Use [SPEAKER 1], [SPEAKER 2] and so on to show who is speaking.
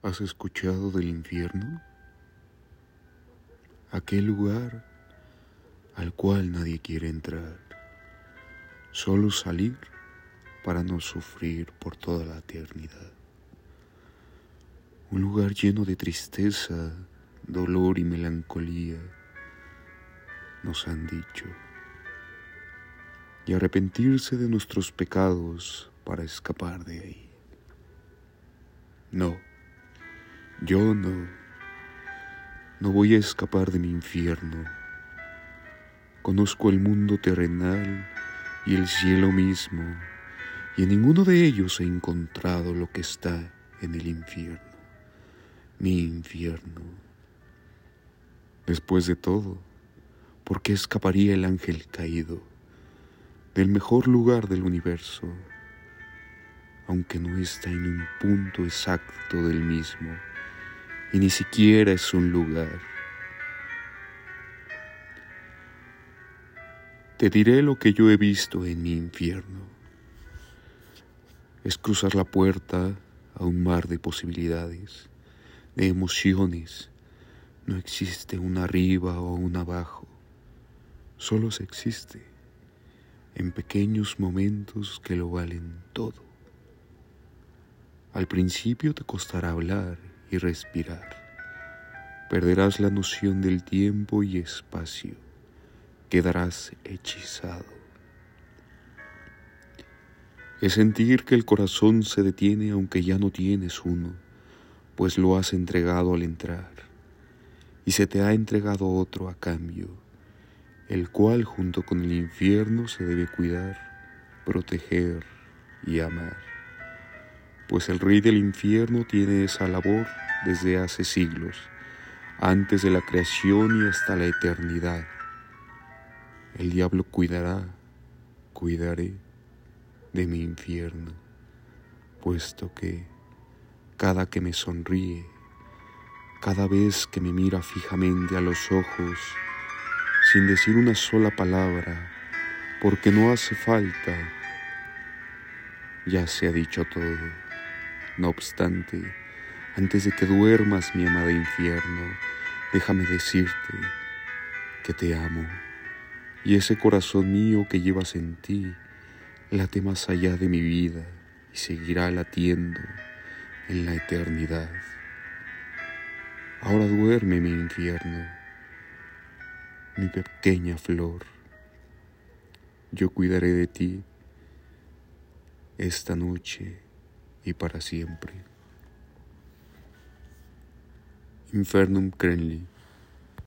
[SPEAKER 1] ¿Has escuchado del infierno? Aquel lugar al cual nadie quiere entrar, solo salir para no sufrir por toda la eternidad. Un lugar lleno de tristeza, dolor y melancolía, nos han dicho, y arrepentirse de nuestros pecados para escapar de ahí. No yo no, no voy a escapar de mi infierno. Conozco el mundo terrenal y el cielo mismo, y en ninguno de ellos he encontrado lo que está en el infierno, mi infierno. Después de todo, ¿por qué escaparía el ángel caído del mejor lugar del universo, aunque no está en un punto exacto del mismo? Y ni siquiera es un lugar. Te diré lo que yo he visto en mi infierno. Es cruzar la puerta a un mar de posibilidades, de emociones. No existe un arriba o un abajo, solo se existe en pequeños momentos que lo valen todo. Al principio te costará hablar y respirar. Perderás la noción del tiempo y espacio. Quedarás hechizado. Es sentir que el corazón se detiene aunque ya no tienes uno, pues lo has entregado al entrar, y se te ha entregado otro a cambio, el cual junto con el infierno se debe cuidar, proteger y amar pues el rey del infierno tiene esa labor desde hace siglos, antes de la creación y hasta la eternidad. El diablo cuidará, cuidaré de mi infierno, puesto que cada que me sonríe, cada vez que me mira fijamente a los ojos, sin decir una sola palabra, porque no hace falta, ya se ha dicho todo. No obstante, antes de que duermas, mi amada infierno, déjame decirte que te amo y ese corazón mío que llevas en ti late más allá de mi vida y seguirá latiendo en la eternidad. Ahora duerme mi infierno, mi pequeña flor. Yo cuidaré de ti esta noche y para siempre. Infernum Crenli.